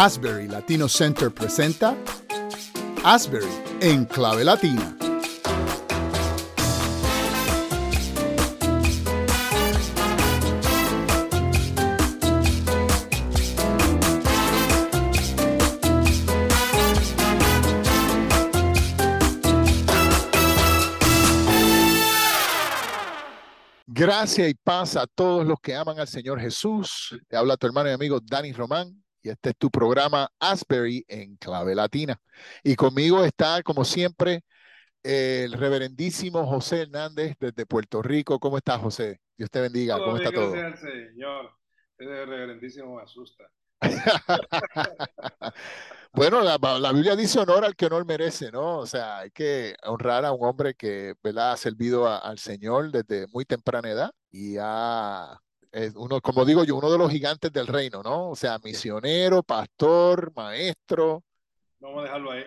Asbury Latino Center presenta Asbury en clave latina. Gracias y paz a todos los que aman al Señor Jesús. Te habla tu hermano y amigo Dani Román y este es tu programa Asbury en clave latina. Y conmigo está, como siempre, el reverendísimo José Hernández desde Puerto Rico. ¿Cómo estás, José? Dios te bendiga. ¿Cómo está todo? Gracias al Señor. Ese reverendísimo me asusta. bueno, la, la, Biblia dice honor al que honor merece, ¿no? O sea, hay que honrar a un hombre que ¿verdad? ha servido a, al Señor desde muy temprana edad y ha es uno, como digo yo, uno de los gigantes del reino, ¿no? O sea, misionero, pastor, maestro. Vamos a dejarlo ahí.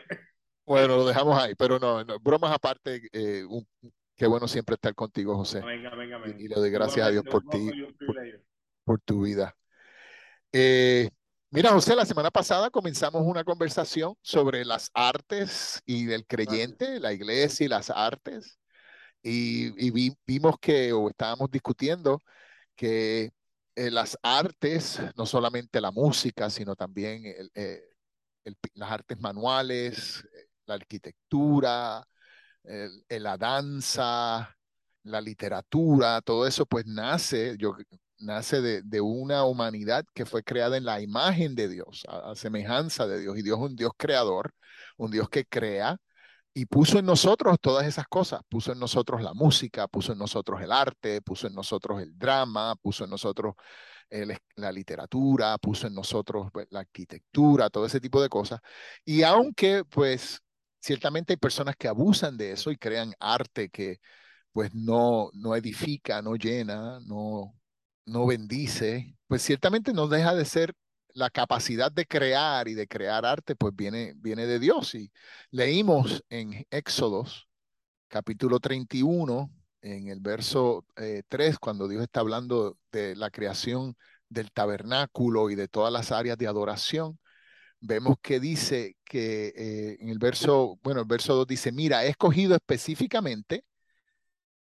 Bueno, lo dejamos ahí, pero no, bromas aparte, eh, un, qué bueno siempre estar contigo, José. Venga, venga, venga. Y, y le doy gracias a Dios por ti, por, por, tu vida. Eh, mira, José, la semana pasada comenzamos una conversación sobre las artes y del creyente, la iglesia y las artes. Y, y vi, vimos que, o estábamos discutiendo, que eh, las artes, no solamente la música, sino también eh, las artes manuales, eh, la arquitectura, la danza, la literatura, todo eso pues nace, nace de, de, una humanidad que fue creada en la imagen de Dios, a, a semejanza de Dios. Y Dios es un Dios creador, un Dios que crea, y puso en nosotros todas esas cosas, puso en nosotros la música, puso en nosotros el arte, puso en nosotros el drama, puso en nosotros el, la literatura, puso en nosotros pues, la arquitectura, todo ese tipo de cosas. Y aunque pues ciertamente hay personas que abusan de eso y crean arte que pues no, no edifica, no llena, no, no bendice, pues ciertamente no deja de ser la capacidad de crear y de crear arte, pues viene, viene de Dios. Y leímos en Éxodos, capítulo 31, en el verso eh, 3, cuando Dios está hablando de la creación del tabernáculo y de todas las áreas de adoración, vemos que dice que eh, en el verso, bueno, el verso 2 dice, mira, he escogido específicamente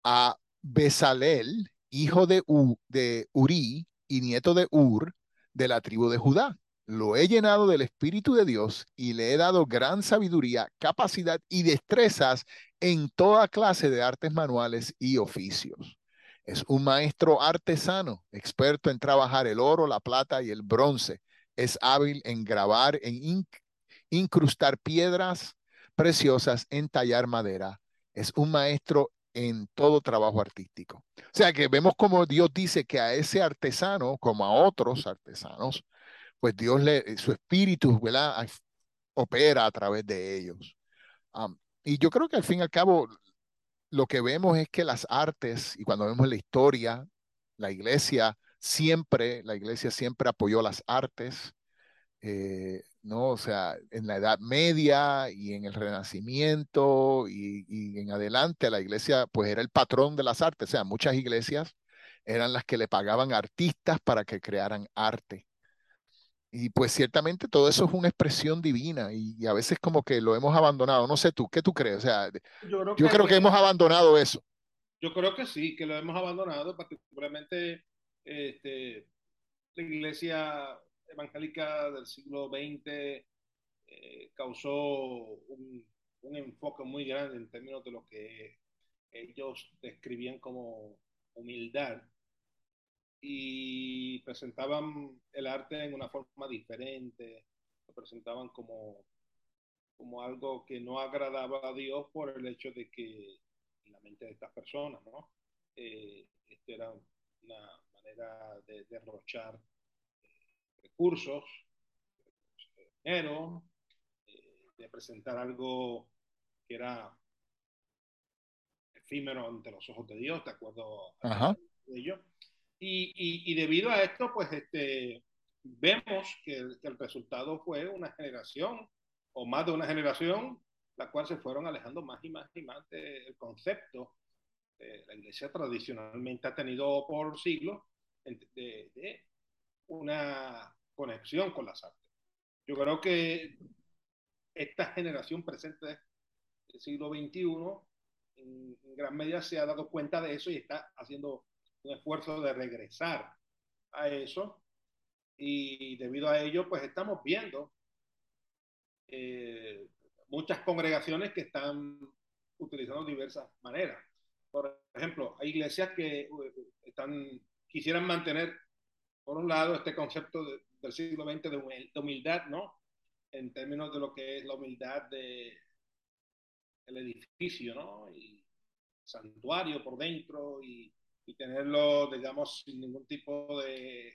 a Besalel, hijo de, U, de Uri y nieto de Ur, de la tribu de Judá. Lo he llenado del Espíritu de Dios y le he dado gran sabiduría, capacidad y destrezas en toda clase de artes manuales y oficios. Es un maestro artesano, experto en trabajar el oro, la plata y el bronce. Es hábil en grabar, en inc incrustar piedras preciosas, en tallar madera. Es un maestro en todo trabajo artístico. O sea que vemos como Dios dice que a ese artesano, como a otros artesanos, pues Dios le, su espíritu, ¿verdad? Opera a través de ellos. Y yo creo que al fin y al cabo, lo que vemos es que las artes, y cuando vemos la historia, la iglesia siempre, la iglesia siempre apoyó las artes, eh, ¿no? O sea, en la Edad Media y en el Renacimiento y, y, en adelante la iglesia pues era el patrón de las artes, o sea, muchas iglesias eran las que le pagaban artistas para que crearan arte. Y pues ciertamente todo eso es una expresión divina y, y a veces como que lo hemos abandonado. No sé tú, ¿qué tú crees? O sea, yo creo, yo que, creo que hemos abandonado eso. Yo creo que sí, que lo hemos abandonado, particularmente este, la iglesia evangélica del siglo XX eh, causó un, enfoque muy grande en términos de lo que ellos describían como humildad y presentaban el arte en una forma diferente, lo presentaban como, como algo que no agradaba a Dios por el hecho de que en la mente de estas personas, ¿no? Eh, esto era una manera de derrochar recursos, dinero, eh, de presentar algo que era efímero ante los ojos de Dios, de acuerdo a ello. Y, y, y, debido a esto, pues este, vemos que el, que el, resultado fue una generación, o más de una generación, la cual se fueron alejando más y más y más del concepto. Eh, la iglesia tradicionalmente ha tenido por siglos de, de una conexión con las artes. yo creo que esta generación presente del siglo XXI en, gran medida se ha dado cuenta de eso y está haciendo un esfuerzo de regresar a eso. Y debido a ello, pues estamos viendo eh, muchas congregaciones que están utilizando diversas maneras. Por ejemplo, hay iglesias que eh, están, quisieran mantener, por un lado, este concepto del siglo XX de humildad, ¿no? En términos de lo que es la humildad de el edificio, ¿no? Y santuario por dentro y, y tenerlo, digamos, sin ningún tipo de,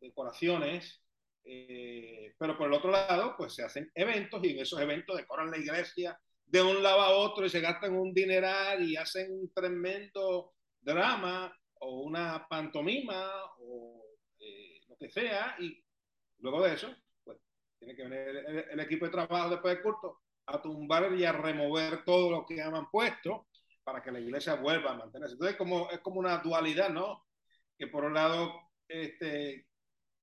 decoraciones. Eh, pero por el otro lado, pues se hacen eventos y en esos eventos decoran la iglesia de un lado a otro y se gastan un dineral y hacen un tremendo drama o una pantomima o eh, que sea y luego de eso, pues tiene que venir el, equipo de trabajo después del culto a tumbar y a remover todo lo que han puesto para que la iglesia vuelva a mantenerse. Entonces como, es como una dualidad, ¿no? Que por un lado este,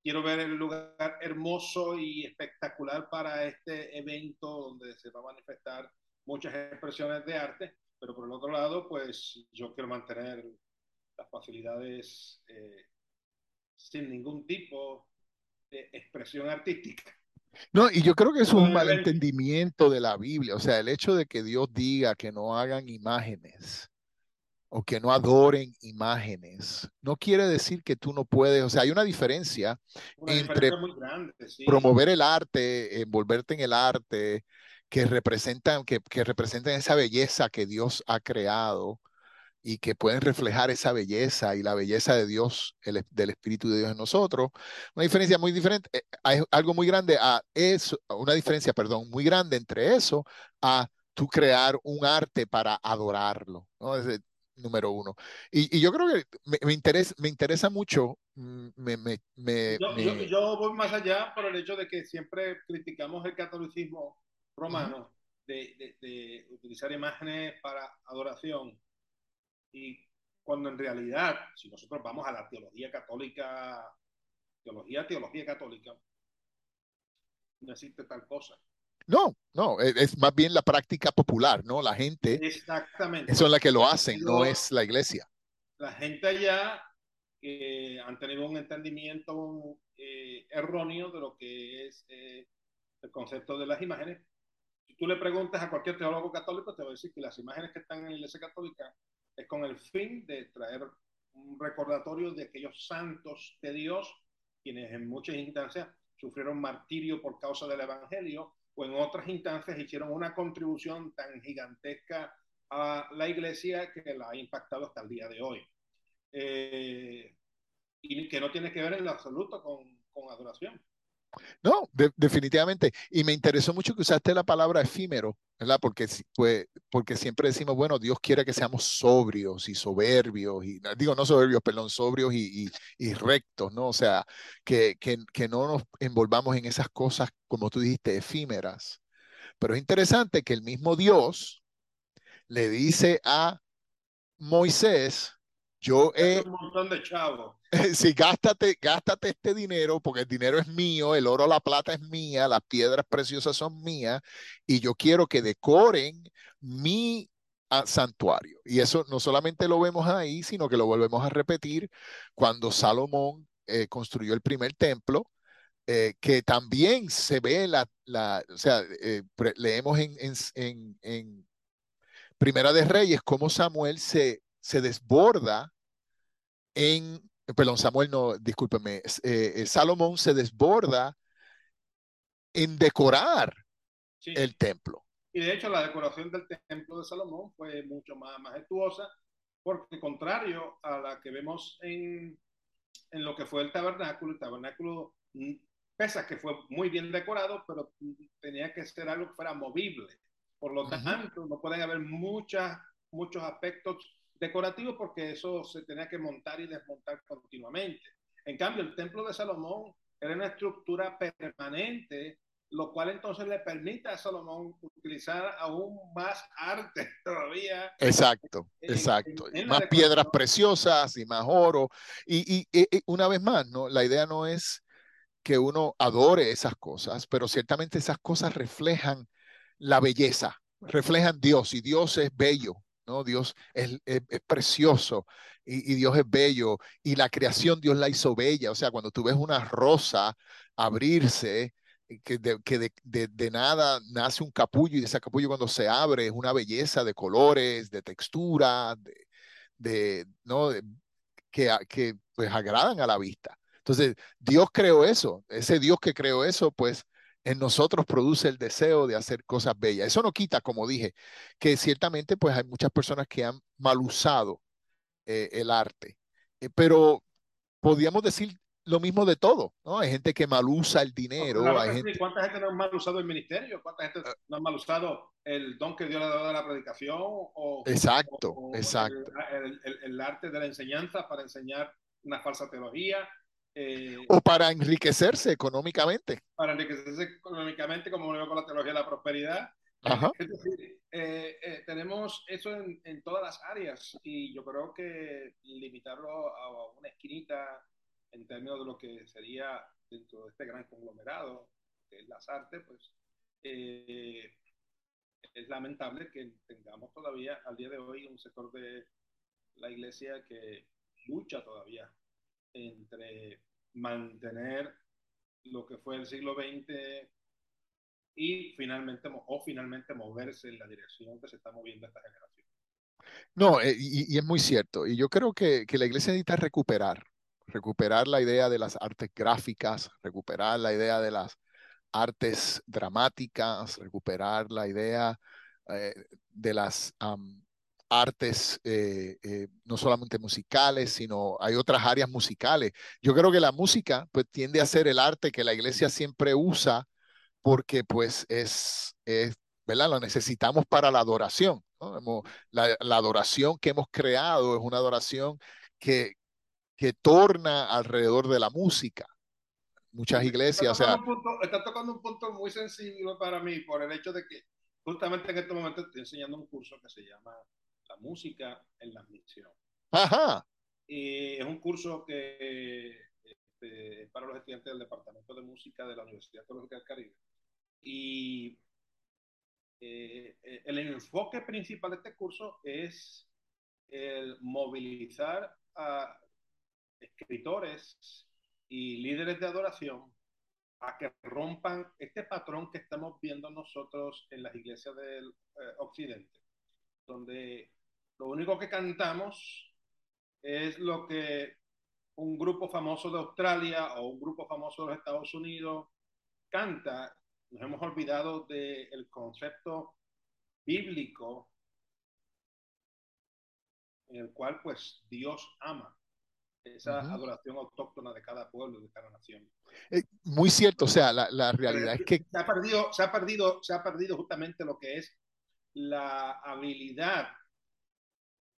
quiero ver el lugar hermoso y espectacular para este evento donde se va a manifestar muchas expresiones de arte, pero por el otro lado, pues yo quiero mantener las facilidades eh, sin ningún tipo de expresión artística. No, y yo creo que es un malentendimiento de la Biblia, o sea, el hecho de que Dios diga que no hagan imágenes o que no adoren imágenes, no quiere decir que tú no puedes, o sea, hay una diferencia entre promover el arte, envolverte en el arte, que representan, que, que representan esa belleza que Dios ha creado y que pueden reflejar esa belleza y la belleza de Dios, el, del Espíritu de Dios en nosotros. Una diferencia muy diferente, eh, hay algo muy grande a eso, una diferencia, perdón, muy grande entre eso a tú crear un arte para adorarlo, ¿no? Es número uno. Y, y, yo creo que me, me, interesa, me interesa mucho. Mm, me, me, yo, yo, yo, voy más allá por el hecho de que siempre criticamos el catolicismo romano de, de, de utilizar imágenes para adoración y cuando en realidad, si nosotros vamos a la teología católica, teología, teología católica, no existe tal cosa. No, no, es, más bien la práctica popular, ¿no? La gente. Exactamente. Son las que lo hacen, no es la iglesia. La gente allá que han tenido un entendimiento eh, erróneo de lo que es eh, el concepto de las imágenes. Si tú le preguntas a cualquier teólogo católico, te va a decir que las imágenes que están en la iglesia católica es con el fin de traer un recordatorio de aquellos santos de Dios, quienes en muchas instancias sufrieron martirio por causa del Evangelio, o en otras instancias hicieron una contribución tan gigantesca a la iglesia que la ha impactado hasta el día de hoy. Eh, y que no tiene que ver en absoluto con, con adoración. No, definitivamente. Y me interesó mucho que usaste la palabra efímero, ¿verdad? Porque, porque siempre decimos, bueno, Dios quiere que seamos sobrios y soberbios, y digo, no soberbios, perdón, sobrios y, y, rectos, ¿no? O sea, que, que, que no nos envolvamos en esas cosas, como tú dijiste, efímeras. Pero es interesante que el mismo Dios le dice a Moisés, yo he... Un montón de chavos. Sí, gástate, gástate este dinero porque el dinero es mío, el oro, la plata es mía, las piedras preciosas son mías y yo quiero que decoren mi ah, santuario. Y eso no solamente lo vemos ahí, sino que lo volvemos a repetir cuando Salomón eh, construyó el primer templo. Eh, que también se ve la, la o sea, eh, leemos en, en, en, Primera de Reyes cómo Samuel se, se desborda en perdón, Samuel no, discúlpeme, eh, eh, Salomón se desborda en decorar el templo. Y de hecho la decoración del templo de Salomón fue mucho más majestuosa, porque contrario a la que vemos en, en lo que fue el tabernáculo, el tabernáculo, mm, pese a que fue muy bien decorado, pero tenía que ser algo que fuera movible. Por lo tanto, no pueden haber muchas, muchos aspectos decorativo porque eso se tenía que montar y desmontar continuamente. En cambio, el templo de Salomón era una estructura permanente, lo cual entonces le permite a Salomón utilizar aún más arte todavía. Exacto, exacto. más piedras preciosas y más oro. Y, y, una vez más, ¿no? la idea no es que uno adore esas cosas, pero ciertamente esas cosas reflejan la belleza, reflejan Dios y Dios es bello, Dios es, precioso y, Dios es bello y la creación Dios la hizo bella, o sea, cuando tú ves una rosa abrirse, que, de, que de, nada nace un capullo y ese capullo cuando se abre es una belleza de colores, de textura, de, ¿no? que, que pues agradan a la vista. Entonces, Dios creó eso, ese Dios que creó eso, pues en nosotros produce el deseo de hacer cosas bellas. Eso no quita, como dije, que ciertamente pues hay muchas personas que han mal usado eh, el arte, eh, pero podríamos decir lo mismo de todo, ¿no? Hay gente que mal usa el dinero. ¿Cuánta gente no ha mal usado el ministerio? ¿Cuánta gente ah. no ha mal usado el don que Dios le ha dado a la predicación? O, exacto, exacto. El, arte de la enseñanza para enseñar una falsa teología. Eh, o para enriquecerse económicamente. Para enriquecerse económicamente, como veo con la teología de la prosperidad. Es decir, eh, eh, tenemos eso en, en, todas las áreas y yo creo que limitarlo a una esquinita en términos de lo que sería dentro de este gran conglomerado que es las artes, pues eh, es lamentable que tengamos todavía al día de hoy un sector de la iglesia que lucha todavía entre mantener lo que fue el siglo XX y finalmente o finalmente moverse en la dirección que se está moviendo esta generación. No, eh, y, es muy cierto. Y yo creo que, que la iglesia necesita recuperar recuperar la idea de las artes gráficas, recuperar la idea de las artes dramáticas, recuperar la idea eh, de las artes eh, eh, no solamente musicales, sino hay otras áreas musicales. Yo creo que la música pues tiende a ser el arte que la iglesia siempre usa porque pues es, es ¿verdad? Lo necesitamos para la adoración. La, la, adoración que hemos creado es una adoración que, que torna alrededor de la música. Muchas iglesias, o sea... está tocando un punto muy sensible para mí por el hecho de que justamente en este momento estoy enseñando un curso que se llama La música en la misión. Ajá. Y es un curso que este, es para los estudiantes del Departamento de Música de la Universidad Teológica del Caribe. Y eh, el enfoque principal de este curso es el movilizar a escritores y líderes de adoración a que rompan este patrón que estamos viendo nosotros en las iglesias del eh, occidente, donde lo único que cantamos es lo que un grupo famoso de Australia o un grupo famoso de los Estados Unidos canta. Nos hemos olvidado del concepto bíblico en el cual pues Dios ama esa adoración autóctona de cada pueblo, de cada nación. Eh, muy cierto, o sea, la, la realidad es que... Se ha, perdido, se, ha perdido, se ha perdido justamente lo que es la habilidad,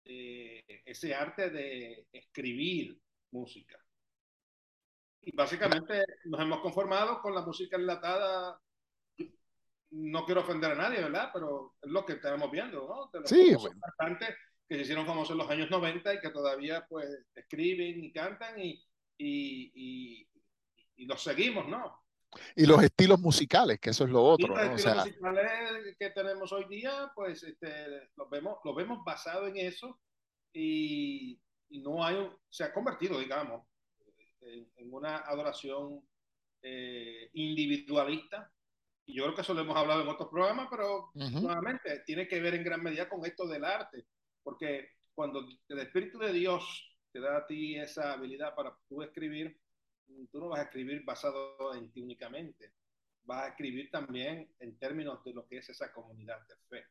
ese arte de escribir música. Y básicamente nos hemos conformado con la música enlatada. No quiero ofender a nadie, ¿verdad? Pero es lo que estamos viendo, ¿no? sí, bueno que se hicieron famosos en los años 90 y que todavía pues escriben y cantan y, y, y, los seguimos, ¿no? Y los estilos musicales, que eso es lo otro. los estilos musicales que tenemos hoy día, pues este, los, vemos, los vemos basados en eso y, no hay, se ha convertido, digamos, en, una adoración eh, individualista. Y yo creo que eso lo hemos hablado en otros programas, pero nuevamente tiene que ver en gran medida con esto del arte. Porque cuando el Espíritu de Dios te da a ti esa habilidad para tú escribir, tú no vas a escribir basado en ti únicamente, vas a escribir también en términos de lo que es esa comunidad de fe.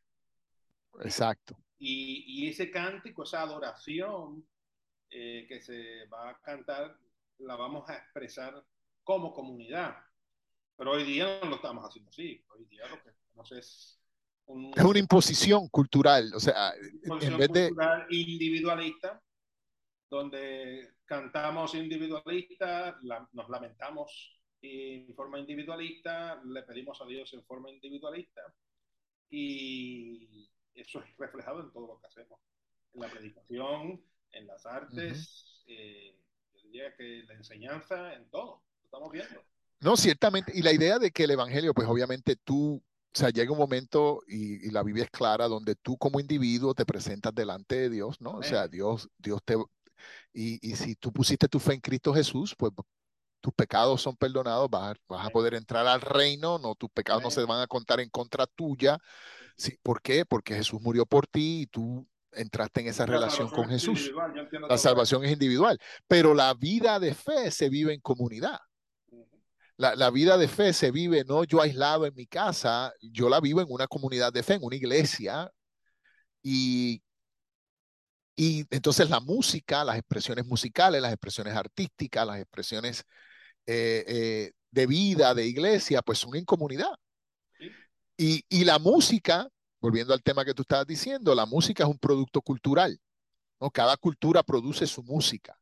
Exacto. Y, y ese cántico, esa adoración eh, que se va a cantar, la vamos a expresar como comunidad. Pero hoy día no lo estamos haciendo así. Hoy día lo que hacemos es es una imposición cultural, o sea, en vez de... individualista, donde cantamos individualista, nos lamentamos en forma individualista, le pedimos a Dios en forma individualista, y eso es reflejado en todo lo que hacemos, en la predicación, en las artes, eh, yo diría que la enseñanza, en todo, lo estamos viendo. No, ciertamente. Y la idea de que el Evangelio, pues obviamente tú, o sea, llega un momento y, la Biblia es clara donde tú como individuo te presentas delante de Dios, ¿no? O sea, Dios, Dios te... Y, y si tú pusiste tu fe en Cristo Jesús, pues tus pecados son perdonados, vas, vas a poder entrar al reino, no, tus pecados no se van a contar en contra tuya. Sí, ¿Por qué? Porque Jesús murió por ti y tú entraste en esa relación con Jesús. La salvación es individual, pero la vida de fe se vive en comunidad. La, la, vida de fe se vive no yo aislado en mi casa, yo la vivo en una comunidad de fe, en una iglesia. Y, y entonces la música, las expresiones musicales, las expresiones artísticas, las expresiones eh, eh, de vida, de iglesia, pues son en comunidad. Y, y, la música, volviendo al tema que tú estabas diciendo, la música es un producto cultural. ¿no? Cada cultura produce su música,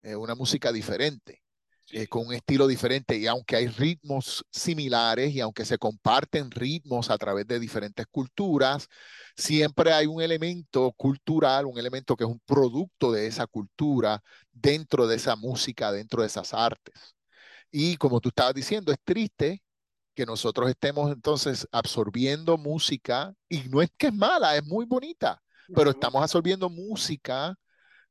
eh, una música diferente. Con un estilo diferente y aunque hay ritmos similares y aunque se comparten ritmos a través de diferentes culturas, siempre hay un elemento cultural, un elemento que es un producto de esa cultura dentro de esa música, dentro de esas artes. Y como tú estabas diciendo, es triste que nosotros estemos entonces absorbiendo música, y no es que es mala, es muy bonita, pero estamos absorbiendo música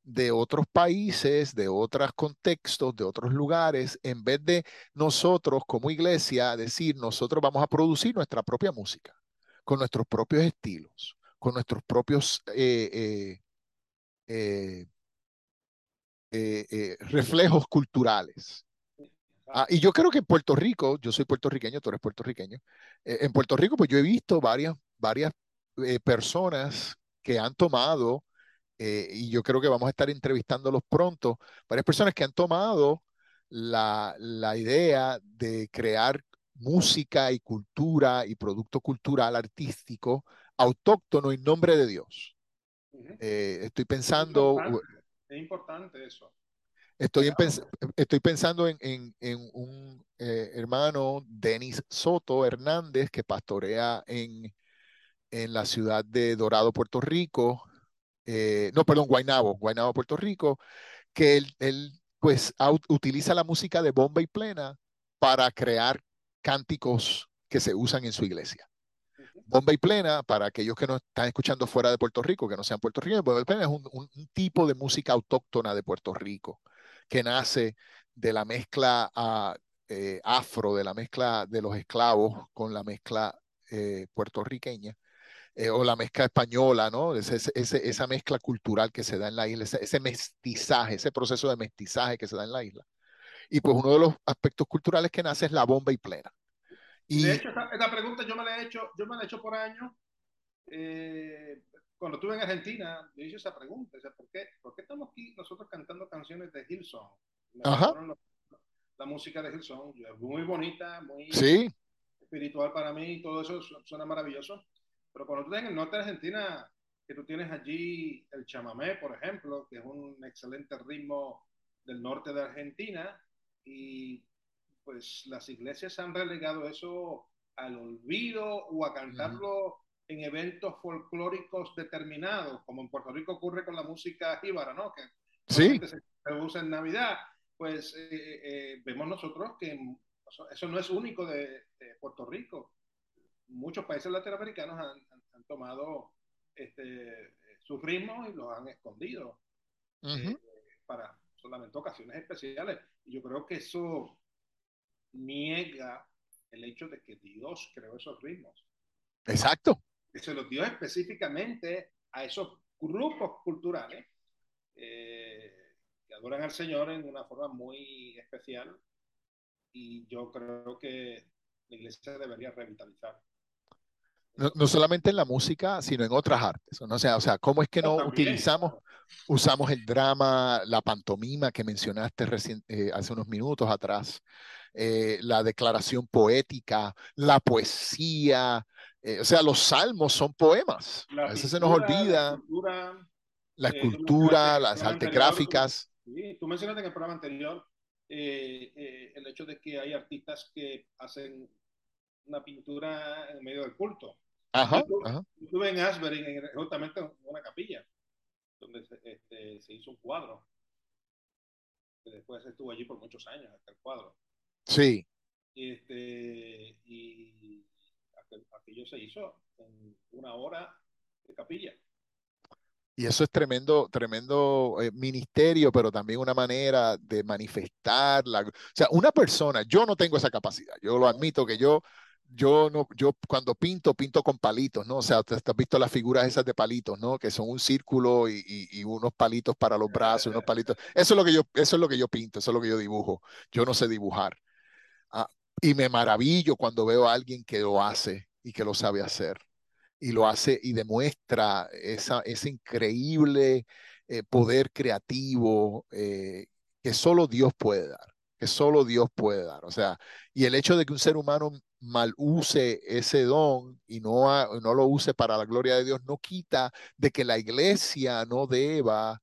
de otros países, de otros contextos, de otros lugares, en vez de nosotros como iglesia decir, nosotros vamos a producir nuestra propia música, con nuestros propios estilos, con nuestros propios eh, eh, eh, reflejos culturales. Ah, y yo creo que en Puerto Rico, yo soy puertorriqueño, tú eres puertorriqueño, en Puerto Rico pues yo he visto varias, varias personas que han tomado, eh, y yo creo que vamos a estar entrevistándolos pronto, varias personas que han tomado la, la idea de crear música y cultura y producto cultural artístico autóctono en nombre de Dios. estoy pensando... es importante eso. Estoy, estoy pensando en, en, un eh, hermano, Denis Soto Hernández, que pastorea en, en la ciudad de Dorado, Puerto Rico. Eh, no, perdón, Guaynabo, Guaynabo, Puerto Rico, que él, él pues utiliza la música de bomba y plena para crear cánticos que se usan en su iglesia. Bomba y plena, para aquellos que no están escuchando fuera de Puerto Rico, que no sean puertorriqueños, bomba y plena es un, un, un tipo de música autóctona de Puerto Rico que nace de la mezcla ah, eh, afro, de la mezcla de los esclavos con la mezcla eh, puertorriqueña. Eh, o la mezcla española, ¿no? esa mezcla cultural que se da en la isla, ese, mestizaje, ese proceso de mestizaje que se da en la isla. Y pues uno de los aspectos culturales que nace es la bomba y plena. Y, de hecho, esta, pregunta yo me la he hecho, yo me la he hecho por años cuando estuve en Argentina, yo hice esa pregunta, ¿por, qué, ¿por qué estamos aquí nosotros cantando canciones de Hillsong? La, música de Hillsong es muy bonita, muy espiritual para mí, todo eso suena maravilloso. Pero cuando tú estás en el norte de Argentina, que tú tienes allí el chamamé, por ejemplo, que es un excelente ritmo del norte de Argentina, y pues las iglesias han relegado eso al olvido o a cantarlo en eventos folclóricos determinados, como en Puerto Rico ocurre con la música jíbara, ¿no? Que sí. se, usa en Navidad, pues eh, eh, vemos nosotros que eso no es único de, Puerto Rico. Muchos países latinoamericanos han, tomado este, sus ritmos y los han escondido eh, para solamente ocasiones especiales. Y yo creo que eso niega el hecho de que Dios creó esos ritmos. Exacto que se los dio específicamente a esos grupos culturales eh, que adoran al Señor en una forma muy especial y yo creo que la iglesia debería revitalizar. No, solamente en la música, sino en otras artes. ¿no? O, sea, o sea, ¿cómo es que no, utilizamos, usamos el drama, la pantomima que mencionaste eh, hace unos minutos atrás, eh, la declaración poética, la poesía, eh, o sea, los salmos son poemas. a veces se nos olvida. La escultura, eh, las artes gráficas. Sí, tú mencionaste en el programa anterior eh, el hecho de que hay artistas que hacen una pintura en medio del culto. Ajá, estuve, en Asbury, justamente en una capilla, donde se, este, se hizo un cuadro. Que después estuvo allí por muchos años, hasta el cuadro. Sí. Este, y aquello se hizo en una hora de capilla. Y eso es tremendo, tremendo eh, ministerio, pero también una manera de manifestar la, o sea, una persona, yo no tengo esa capacidad, yo lo admito que yo, yo no, yo cuando pinto, pinto con palitos, ¿no? O sea, te has visto las figuras esas de palitos, ¿no? Que son un círculo y, y, unos palitos para los brazos, unos palitos. Eso es lo que yo, eso es lo que yo pinto, eso es lo que yo dibujo. Yo no sé dibujar. Ah, y me maravillo cuando veo a alguien que lo hace y que lo sabe hacer y lo hace y demuestra esa, ese increíble eh, poder creativo eh, que solo Dios puede dar, que solo Dios puede dar. O sea, y el hecho de que un ser humano mal use ese don y no, no lo use para la gloria de Dios, no quita de que la iglesia no deba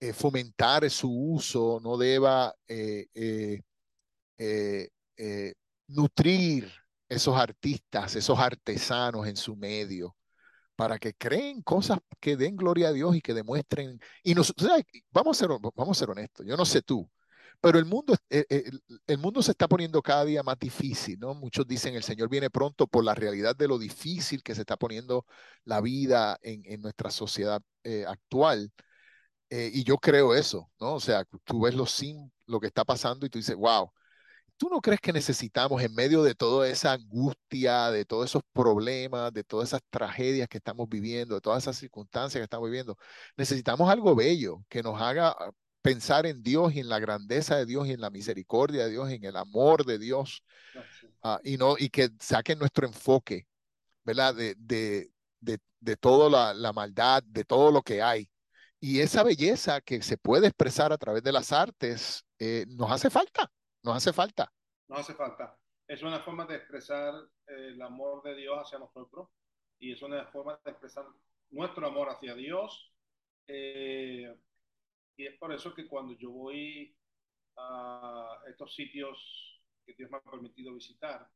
eh, fomentar su uso, no deba nutrir esos artistas, esos artesanos en su medio, para que creen cosas que den gloria a Dios y que demuestren. Y nosotros, vamos, a ser, vamos a ser honestos, yo no sé tú, pero el mundo, eh, eh, el, mundo se está poniendo cada día más difícil, ¿no? Muchos dicen el Señor viene pronto por la realidad de lo difícil que se está poniendo la vida en, nuestra sociedad eh, actual. y yo creo eso, ¿no? O sea, tú ves lo, sin, lo que está pasando y tú dices, wow, ¿Tú no crees que necesitamos, en medio de toda esa angustia, de todos esos problemas, de todas esas tragedias que estamos viviendo, de todas esas circunstancias que estamos viviendo, necesitamos algo bello que nos haga ah, pensar en Dios y en la grandeza de Dios y en la misericordia de Dios, en el amor de Dios, ah, y, no, y que saquen nuestro enfoque, ¿verdad? De, de, de, de toda la, maldad, de todo lo que hay. Y esa belleza que se puede expresar a través de las artes eh, nos hace falta. Nos hace falta. Nos hace falta. Es una forma de expresar eh, el amor de Dios hacia nosotros y es una forma de expresar nuestro amor hacia Dios. Eh, y es por eso que cuando yo voy a estos sitios que Dios me ha permitido visitar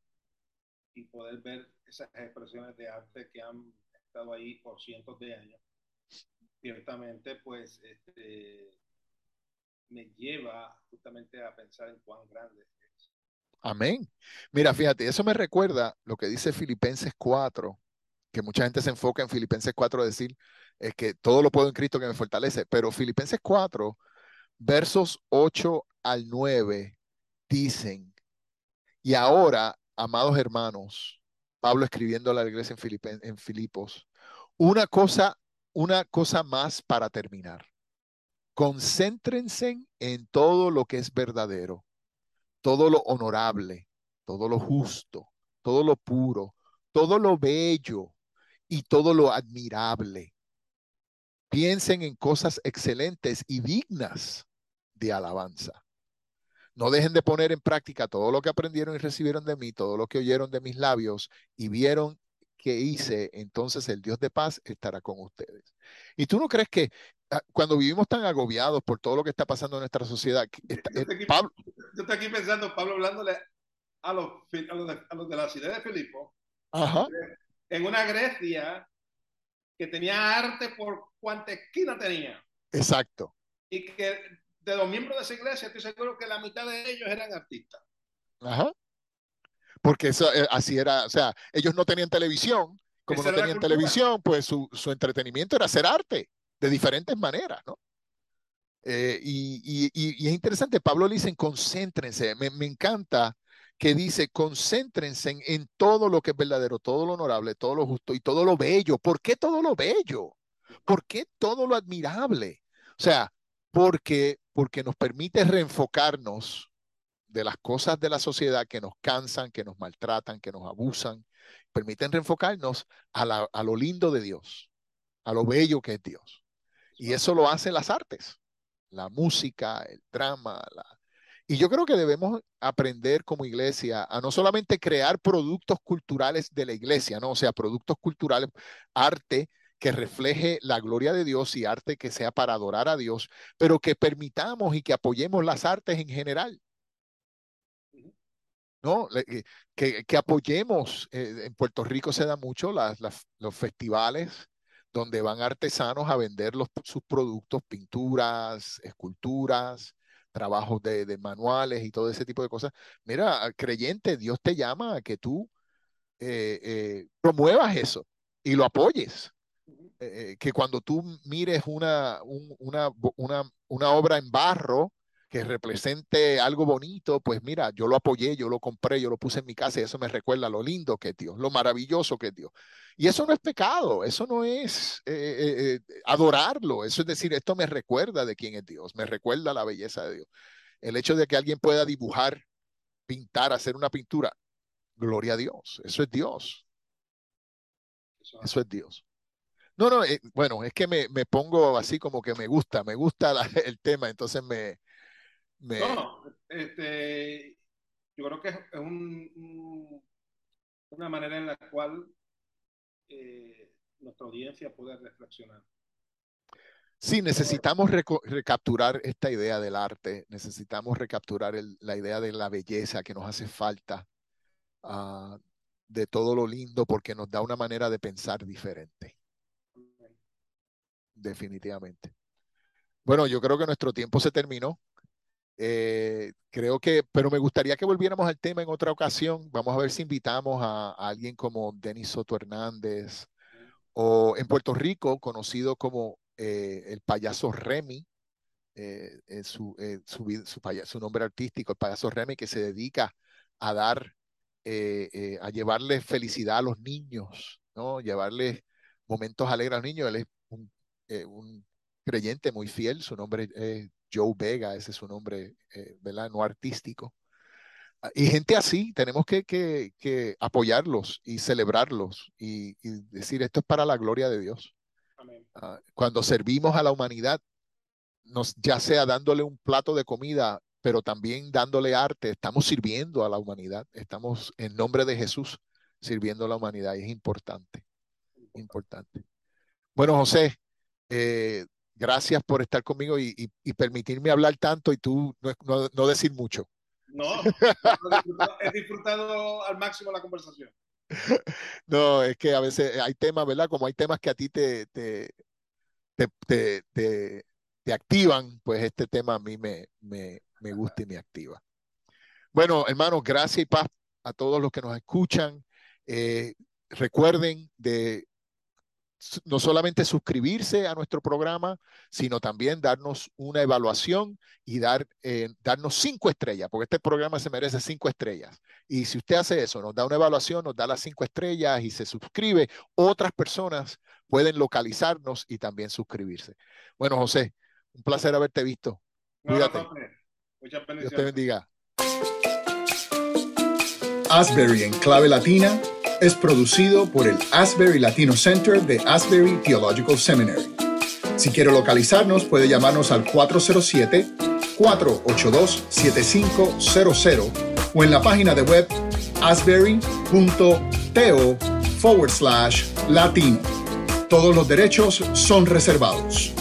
y poder ver esas expresiones de arte que han estado ahí por cientos de años, ciertamente pues este, me lleva justamente a pensar en cuán grande es. Amén. Mira, fíjate, eso me recuerda lo que dice Filipenses 4, que mucha gente se enfoca en Filipenses 4 decir es que todo lo puedo en Cristo que me fortalece, pero Filipenses 4, versos 8 al 9, dicen, y ahora, amados hermanos, Pablo escribiendo a la iglesia en, en Filipos, una cosa, una cosa más para terminar. Concéntrense en todo lo que es verdadero, todo lo honorable, todo lo justo, todo lo puro, todo lo bello y todo lo admirable. Piensen en cosas excelentes y dignas de alabanza. No dejen de poner en práctica todo lo que aprendieron y recibieron de mí, todo lo que oyeron de mis labios y vieron que hice, entonces el Dios de paz estará con ustedes. ¿Y tú no crees que Ah, cuando vivimos tan agobiados por todo lo que está pasando en nuestra sociedad. yo, estoy aquí, Pablo, yo estoy aquí pensando, Pablo, hablándole a los, a los, de, a los de la ciudad de Filipo, Ajá. en una Grecia que tenía arte por cuanta esquina tenía. Exacto. Y que de los miembros de esa iglesia, estoy seguro que la mitad de ellos eran artistas. Ajá. Porque eso, eh, así era, o sea, ellos no tenían televisión. Como no tenían televisión, pues su, su entretenimiento era hacer arte de diferentes maneras, ¿no? Eh, y, es interesante, Pablo le dice, concéntrense, me, encanta que dice, concéntrense en, todo lo que es verdadero, todo lo honorable, todo lo justo y todo lo bello. ¿Por qué todo lo bello? ¿Por qué todo lo admirable? O sea, porque, porque nos permite reenfocarnos de las cosas de la sociedad que nos cansan, que nos maltratan, que nos abusan, permiten reenfocarnos a, a lo lindo de Dios, a lo bello que es Dios. Y eso lo hacen las artes, la música, el drama. La... Y yo creo que debemos aprender como iglesia a no solamente crear productos culturales de la iglesia, ¿no? O sea, productos culturales, arte que refleje la gloria de Dios y arte que sea para adorar a Dios, pero que permitamos y que apoyemos las artes en general. ¿no? Eh, que, que apoyemos, eh, en Puerto Rico se da mucho las, los festivales donde van artesanos a vender sus productos, pinturas, esculturas, trabajos de, manuales y todo ese tipo de cosas. Mira, creyente, Dios te llama a que tú eh, eh, promuevas eso y lo apoyes. Eh, que cuando tú mires una, una, una, una obra en barro, que represente algo bonito, pues mira, yo lo apoyé, yo lo compré, yo lo puse en mi casa y eso me recuerda lo lindo que es Dios, lo maravilloso que es Dios. Y eso no es pecado, eso no es eh, eh, eh, adorarlo, eso es decir, esto me recuerda de quién es Dios, me recuerda la belleza de Dios. El hecho de que alguien pueda dibujar, pintar, hacer una pintura, gloria a Dios, eso es Dios. Eso es Dios. No, no, bueno, es que me, me, pongo así como que me gusta, me gusta el tema, entonces me, no, este, yo creo que es un, una manera en la cual eh, nuestra audiencia puede reflexionar. Sí, necesitamos recapturar esta idea del arte, necesitamos recapturar la idea de la belleza que nos hace falta, uh, de todo lo lindo, porque nos da una manera de pensar diferente. Definitivamente. Bueno, yo creo que nuestro tiempo se terminó. Eh, creo que, pero me gustaría que volviéramos al tema en otra ocasión. Vamos a ver si invitamos a, alguien como Denis Soto Hernández o en Puerto Rico, conocido como eh, el payaso Remy, eh, su, su, su, nombre artístico, el payaso Remy, que se dedica a dar, a llevarle felicidad a los niños, ¿no? Llevarles momentos alegres a los niños. Él es un, un creyente muy fiel, su nombre es Joe Vega, ese es su nombre, eh, ¿verdad? No artístico. Ah, y gente así, tenemos que, que, apoyarlos y celebrarlos y, decir, esto es para la gloria de Dios. Ah, cuando servimos a la humanidad, nos, ya sea dándole un plato de comida, pero también dándole arte, estamos sirviendo a la humanidad, estamos en nombre de Jesús sirviendo a la humanidad y es importante, importante. Bueno, José, eh, gracias por estar conmigo y, permitirme hablar tanto y tú no, decir mucho. No, he disfrutado al máximo la conversación. No, es que a veces hay temas, ¿verdad? Como hay temas que a ti te, te, te, te, activan, pues este tema a mí me, me, me gusta y me activa. Bueno, hermanos, gracias y paz a todos los que nos escuchan. Eh, recuerden de no solamente suscribirse a nuestro programa, sino también darnos una evaluación y dar, eh, darnos cinco estrellas, porque este programa se merece cinco estrellas. Y si usted hace eso, nos da una evaluación, nos da las cinco estrellas y se suscribe, otras personas pueden localizarnos y también suscribirse. Bueno, José, un placer haberte visto. Cuídate. Dios te bendiga. Asbury en clave latina es producido por el Asbury Latino Center de Asbury Theological Seminary. Si quiere localizarnos, puede llamarnos al 407-482-7500 o en la página de web asbury.to forward slash latino. Todos los derechos son reservados.